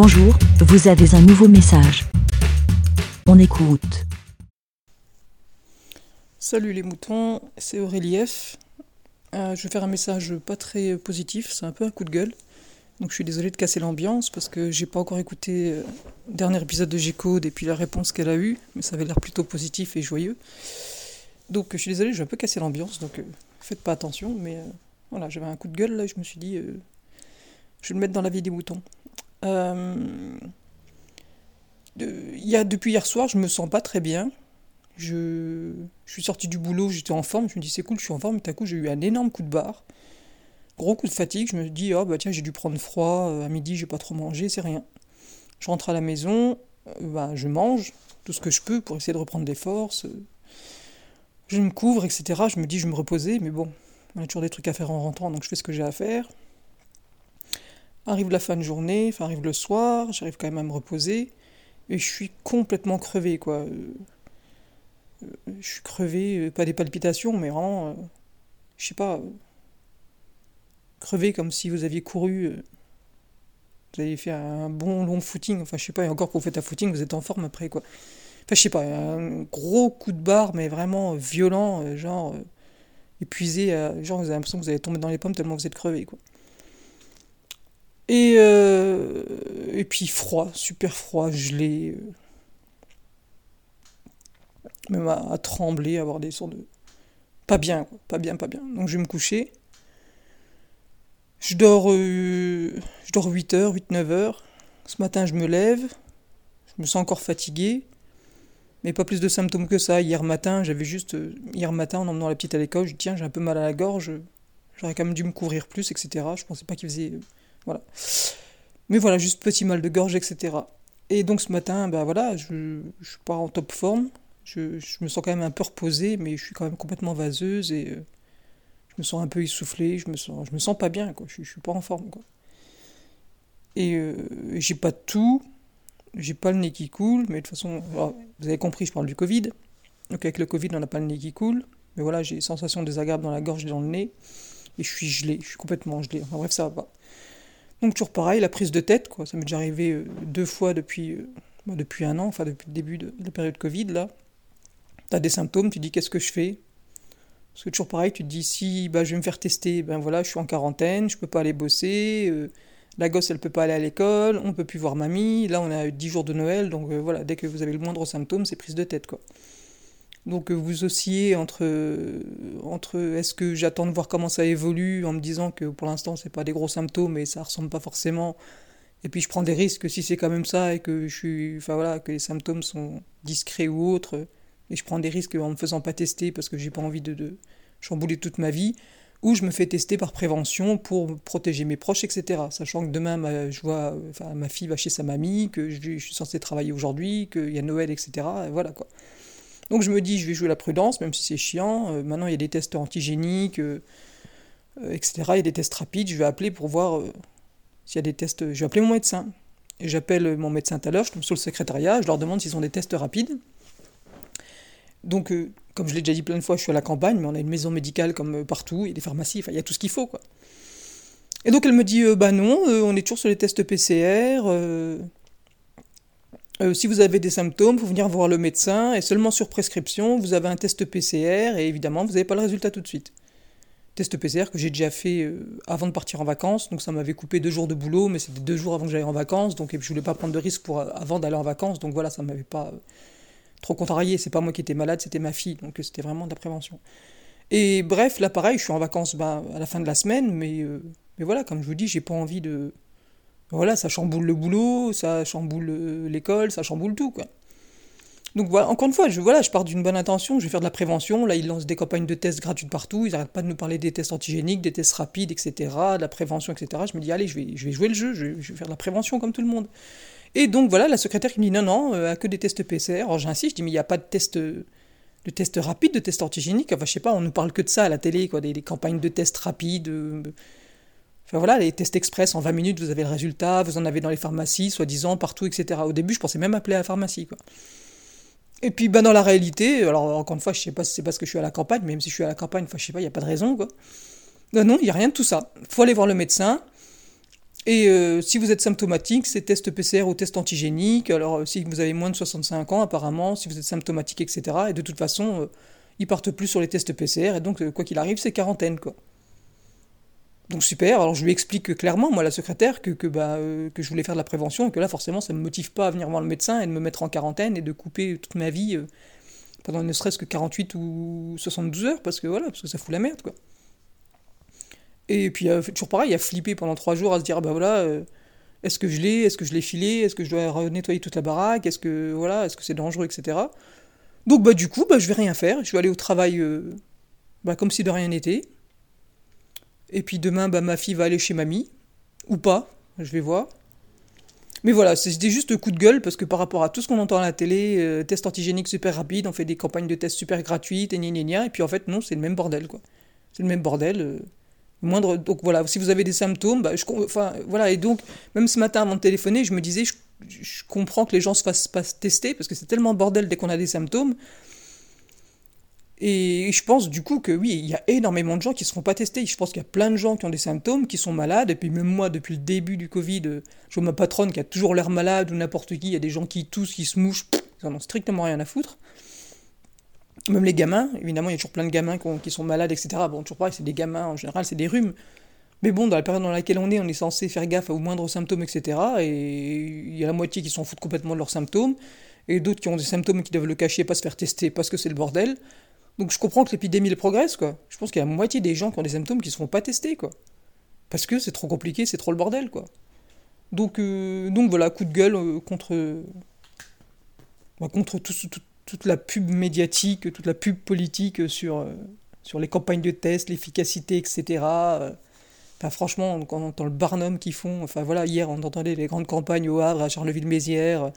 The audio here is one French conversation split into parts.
Bonjour, vous avez un nouveau message. On écoute. Salut les moutons, c'est Aurélie F. Euh, je vais faire un message pas très positif, c'est un peu un coup de gueule. Donc je suis désolé de casser l'ambiance parce que j'ai pas encore écouté euh, le dernier épisode de G-Code et puis la réponse qu'elle a eue, mais ça avait l'air plutôt positif et joyeux. Donc je suis désolé, je vais un peu casser l'ambiance, donc euh, faites pas attention, mais voilà, j'avais un coup de gueule là, je me suis dit, je vais le mettre dans la vie des moutons. Il y a, depuis hier soir, je me sens pas très bien. Je, je suis sorti du boulot, j'étais en forme, je me dis c'est cool, je suis en forme, mais tout à coup j'ai eu un énorme coup de barre. Gros coup de fatigue, je me dis, oh bah tiens, j'ai dû prendre froid, euh, à midi j'ai pas trop mangé, c'est rien. Je rentre à la maison, euh, bah, je mange tout ce que je peux pour essayer de reprendre des forces. Je me couvre, etc. Je me dis, je me reposer, mais bon, on a toujours des trucs à faire en rentrant, donc je fais ce que j'ai à faire. Arrive la fin de journée, enfin arrive le soir, j'arrive quand même à me reposer, et je suis complètement crevé, quoi. Euh, je suis crevé, pas des palpitations, mais vraiment, je sais pas, crever comme si vous aviez couru. Euh, vous avez fait un bon long footing. Enfin, je sais pas, et encore quand vous faites un footing, vous êtes en forme après, quoi. Enfin, je sais pas, un gros coup de barre, mais vraiment violent, euh, genre euh, épuisé. genre, vous avez l'impression que vous allez tomber dans les pommes tellement vous êtes crevé, quoi. Et, et puis froid, super froid, gelé. même à, trembler, avoir des sons de. Pas bien, quoi. Pas bien, pas bien. Donc je vais me coucher. Je dors, euh, je dors 8 heures, 8-9 heures. Ce matin, je me lève. Je me sens encore fatigué. Mais pas plus de symptômes que ça. Hier matin, j'avais juste. Euh, hier matin, en emmenant la petite à l'école, je dis tiens, j'ai un peu mal à la gorge. J'aurais quand même dû me couvrir plus, etc. Je pensais pas qu'il faisait. Euh, voilà. Mais voilà, juste petit mal de gorge, etc. Et donc ce matin, ben voilà, je, je suis pas en top forme. Je, je, me sens quand même un peu reposé, mais je suis quand même complètement vaseuse et me sens un peu essoufflé, je me sens, je me sens pas bien, quoi. Je, je suis pas en forme, quoi. Et euh, j'ai pas tout, j'ai pas le nez qui coule, mais de toute façon, vous avez compris, je parle du Covid. Donc avec le Covid, on n'a pas le nez qui coule, mais voilà, j'ai des sensations désagréables dans la gorge et dans le nez, et je suis gelé, je suis complètement gelé. Enfin bref, ça va pas. Donc toujours pareil, la prise de tête, quoi. Ça m'est déjà arrivé euh, deux fois depuis, euh, depuis un an, enfin depuis le début de, la période Covid, là. T'as des symptômes, tu dis qu'est-ce que je fais? Parce que toujours pareil, tu te dis si bah, je vais me faire tester, ben voilà, je suis en quarantaine, je peux pas aller bosser, euh, la gosse elle peut pas aller à l'école, on peut plus voir mamie, là on a 10 jours de Noël, donc voilà, dès que vous avez le moindre symptôme, c'est prise de tête quoi. Donc euh, vous oscillez entre, entre est-ce que j'attends de voir comment ça évolue en me disant que pour l'instant c'est pas des gros symptômes et ça ressemble pas forcément, et puis je prends des risques si c'est quand même ça et que je suis, enfin voilà, que les symptômes sont discrets ou autres et je prends des risques en me faisant pas tester parce que j'ai pas envie de, de, chambouler toute ma vie, ou je me fais tester par prévention pour protéger mes proches, etc. Sachant que demain, ma, je vois, enfin, ma fille va chez sa mamie, que je, suis censé travailler aujourd'hui, qu'il y a Noël, etc. voilà quoi. Donc je me dis, je vais jouer la prudence, même si c'est chiant. Euh, maintenant, il y a des tests antigéniques, euh, euh, etc. Il y a des tests rapides. Je vais appeler pour voir s'il y a des tests. Je vais appeler mon médecin. Et j'appelle mon médecin tout à l'heure, je tombe sur le secrétariat, je leur demande s'ils ont des tests rapides. Donc, comme je l'ai déjà dit plein de fois, je suis à la campagne, mais on a une maison médicale comme partout, il y a des pharmacies, il y a tout ce qu'il faut, quoi. Et donc elle me dit, bah non, on est toujours sur les tests PCR. Si vous avez des symptômes, faut venir voir le médecin, et seulement sur prescription, vous avez un test PCR, et évidemment, vous n'avez pas le résultat tout de suite. Test PCR que j'ai déjà fait avant de partir en vacances, donc ça m'avait coupé deux jours de boulot, mais c'était deux jours avant que j'aille en vacances, donc je voulais pas prendre de risque pour, avant d'aller en vacances, donc voilà, ça m'avait pas trop contrarié. C'est pas moi qui étais malade, c'était ma fille, donc euh, c'était vraiment de la prévention. Et bref, là pareil, je suis en vacances bah, à la fin de la semaine, mais, euh, mais voilà, comme je vous dis, j'ai pas envie de. Voilà, ça chamboule le boulot, ça chamboule euh, l'école, ça chamboule tout, quoi. Donc voilà, encore une fois, je, voilà, je pars d'une bonne intention, je vais faire de la prévention. Là, ils lancent des campagnes de tests gratuites partout, ils n'arrêtent pas de nous parler des tests antigéniques, des tests rapides, etc., de la prévention, etc. Je me dis, allez, je vais, jouer le jeu, je vais, faire de la prévention comme tout le monde. Et donc voilà, la secrétaire qui me dit non, non, euh, que des tests PCR. Alors j'insiste, je dis mais il n'y a pas de test, de test rapide, de test antigénique. Enfin je sais pas, on nous parle que de ça à la télé, quoi, des, campagnes de tests rapides. Euh, enfin voilà, les tests express en 20 minutes, vous avez le résultat, vous en avez dans les pharmacies, soi-disant, partout, etc. Au début, je pensais même appeler à la pharmacie, quoi. Et puis ben, dans la réalité, alors encore une fois, je sais pas si c'est parce que je suis à la campagne, même si je suis à la campagne, enfin je sais pas, il n'y a pas de raison, quoi. Non, il n'y a rien de tout ça. faut aller voir le médecin. Et euh, si vous êtes symptomatique, c'est test PCR ou test antigénique. Alors, euh, si vous avez moins de 65 ans, apparemment, si vous êtes symptomatique, etc. Et de toute façon, euh, ils partent plus sur les tests PCR. Et donc, quoi qu'il arrive, c'est quarantaine, quoi. Donc, super. Alors, je lui explique clairement, moi, la secrétaire, que, bah, que je voulais faire de la prévention et que là, forcément, ça ne me motive pas à venir voir le médecin et de me mettre en quarantaine et de couper toute ma vie pendant ne serait-ce que 48 ou 72 heures, parce que voilà, parce que ça fout la merde, quoi. Et puis, euh, toujours pareil, il a flippé pendant trois jours à se dire, bah voilà, euh, est-ce que je l'ai, est-ce que je l'ai filé, est-ce que je dois nettoyer toute la baraque, est-ce que, voilà, est-ce que c'est dangereux, etc. Donc, bah du coup, bah, je vais rien faire, je vais aller au travail euh, bah, comme si de rien n'était. Et puis demain, bah, ma fille va aller chez mamie, ou pas, je vais voir. Mais voilà, c'était juste coup de gueule parce que par rapport à tout ce qu'on entend à la télé, test antigénique super rapide, on fait des campagnes de tests super gratuites et gna gna gna, et puis en fait, non, c'est le même bordel, quoi. C'est le même bordel moindre donc voilà si vous avez des symptômes bah, enfin voilà et donc même ce matin avant de téléphoner je me disais je, je comprends que les gens se fassent pas tester parce que c'est tellement bordel dès qu'on a des symptômes et je pense du coup que oui il y a énormément de gens qui se font pas tester je pense qu'il y a plein de gens qui ont des symptômes qui sont malades et puis même moi depuis le début du Covid euh, je vois ma patronne qui a toujours l'air malade ou n'importe qui il y a des gens qui toussent qui se mouchent ils en ont strictement rien à foutre même les gamins, évidemment, il y a toujours plein de gamins qui, sont malades, etc. Bon, toujours pareil, c'est des gamins, en général, c'est des rhumes. Mais bon, dans la période dans laquelle on est, on est censé faire gaffe aux moindres symptômes, etc. Et il y a la moitié qui s'en foutent complètement de leurs symptômes, et d'autres qui ont des symptômes et qui doivent le cacher, pas se faire tester parce que c'est le bordel. Donc je comprends que l'épidémie progresse, quoi. Je pense qu'il y a la moitié des gens qui ont des symptômes qui se font pas tester, quoi. Parce que c'est trop compliqué, c'est trop le bordel, quoi. Donc, euh, donc voilà, coup de gueule euh, contre, bah, contre tout, tout, toute la pub médiatique, toute la pub politique sur, euh, sur les campagnes de tests, l'efficacité, etc. Euh, enfin, franchement, quand on entend le Barnum qu'ils font, enfin voilà, hier on entendait les grandes campagnes au Havre, à Charleville-Mézières,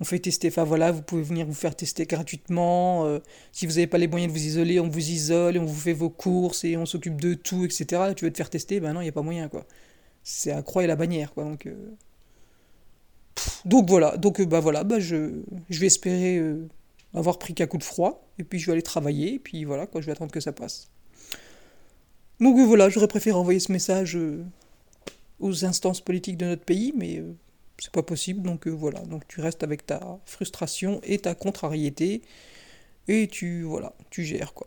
on fait tester, enfin voilà, vous pouvez venir vous faire tester gratuitement, euh, si vous n'avez pas les moyens de vous isoler, on vous isole, on vous fait vos courses, et on s'occupe de tout, etc. tu veux te faire tester, ben non, il n'y a pas moyen, quoi. C'est à croix et la bannière, quoi, donc... donc voilà, donc bah voilà, bah je, vais espérer avoir pris qu'un coup de froid, et puis je vais aller travailler, et puis voilà, quoi, je vais attendre que ça passe. Donc euh, voilà, j'aurais préféré envoyer ce message euh, aux instances politiques de notre pays, mais euh, c'est pas possible, donc voilà, donc tu restes avec ta frustration et ta contrariété, et tu, voilà, tu gères, quoi.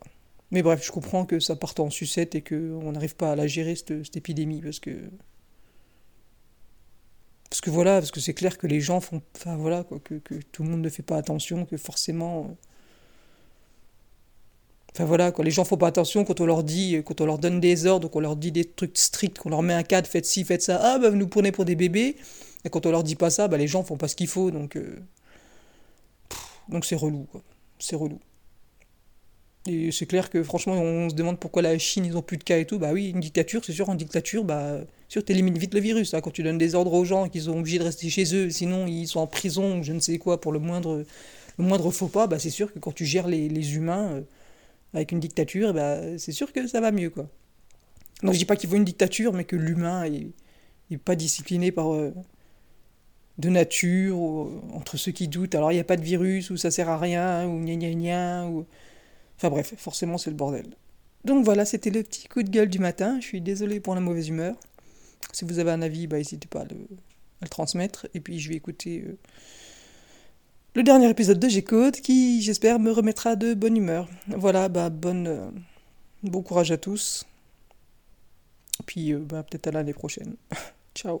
Mais bref, je comprends que ça parte en sucette et qu'on n'arrive pas à la gérer, cette, cette épidémie, parce que parce que voilà, parce que c'est clair que les gens font. Enfin voilà, quoi, que, que, tout le monde ne fait pas attention, que forcément. Euh, enfin voilà, quoi, les gens font pas attention quand on leur dit, quand on leur donne des ordres, qu'on leur dit des trucs stricts, qu'on leur met un cadre, faites ci, faites ça, ah bah vous nous prenez pour des bébés. Et quand on leur dit pas ça, bah les gens font pas ce qu'il faut, donc. Euh, donc c'est relou, quoi. C'est relou. Et c'est clair que franchement, on se demande pourquoi la Chine, ils ont plus de cas et tout. Bah oui, une dictature, c'est sûr, en dictature, bah, sûr, t'élimines vite le virus. Hein, quand tu donnes des ordres aux gens qu'ils sont obligés de rester chez eux, sinon ils sont en prison ou je ne sais quoi pour le moindre, le moindre faux pas, bah c'est sûr que quand tu gères les, les humains euh, avec une dictature, bah, c'est sûr que ça va mieux, quoi. Donc je dis pas qu'il faut une dictature, mais que l'humain est, est, pas discipliné par. Euh, de nature, entre ceux qui doutent, alors il n'y a pas de virus, ou ça sert à rien, ou gna gna gna, ou Enfin bref, forcément c'est le bordel. Donc voilà, c'était le petit coup de gueule du matin. Je suis désolé pour la mauvaise humeur. Si vous avez un avis, bah, n'hésitez pas à le, transmettre. Et puis je vais écouter euh, le dernier épisode de G-Code qui, j'espère, me remettra de bonne humeur. Voilà, bah, euh, bon courage à tous. Puis euh, bah, peut-être à l'année prochaine. Ciao.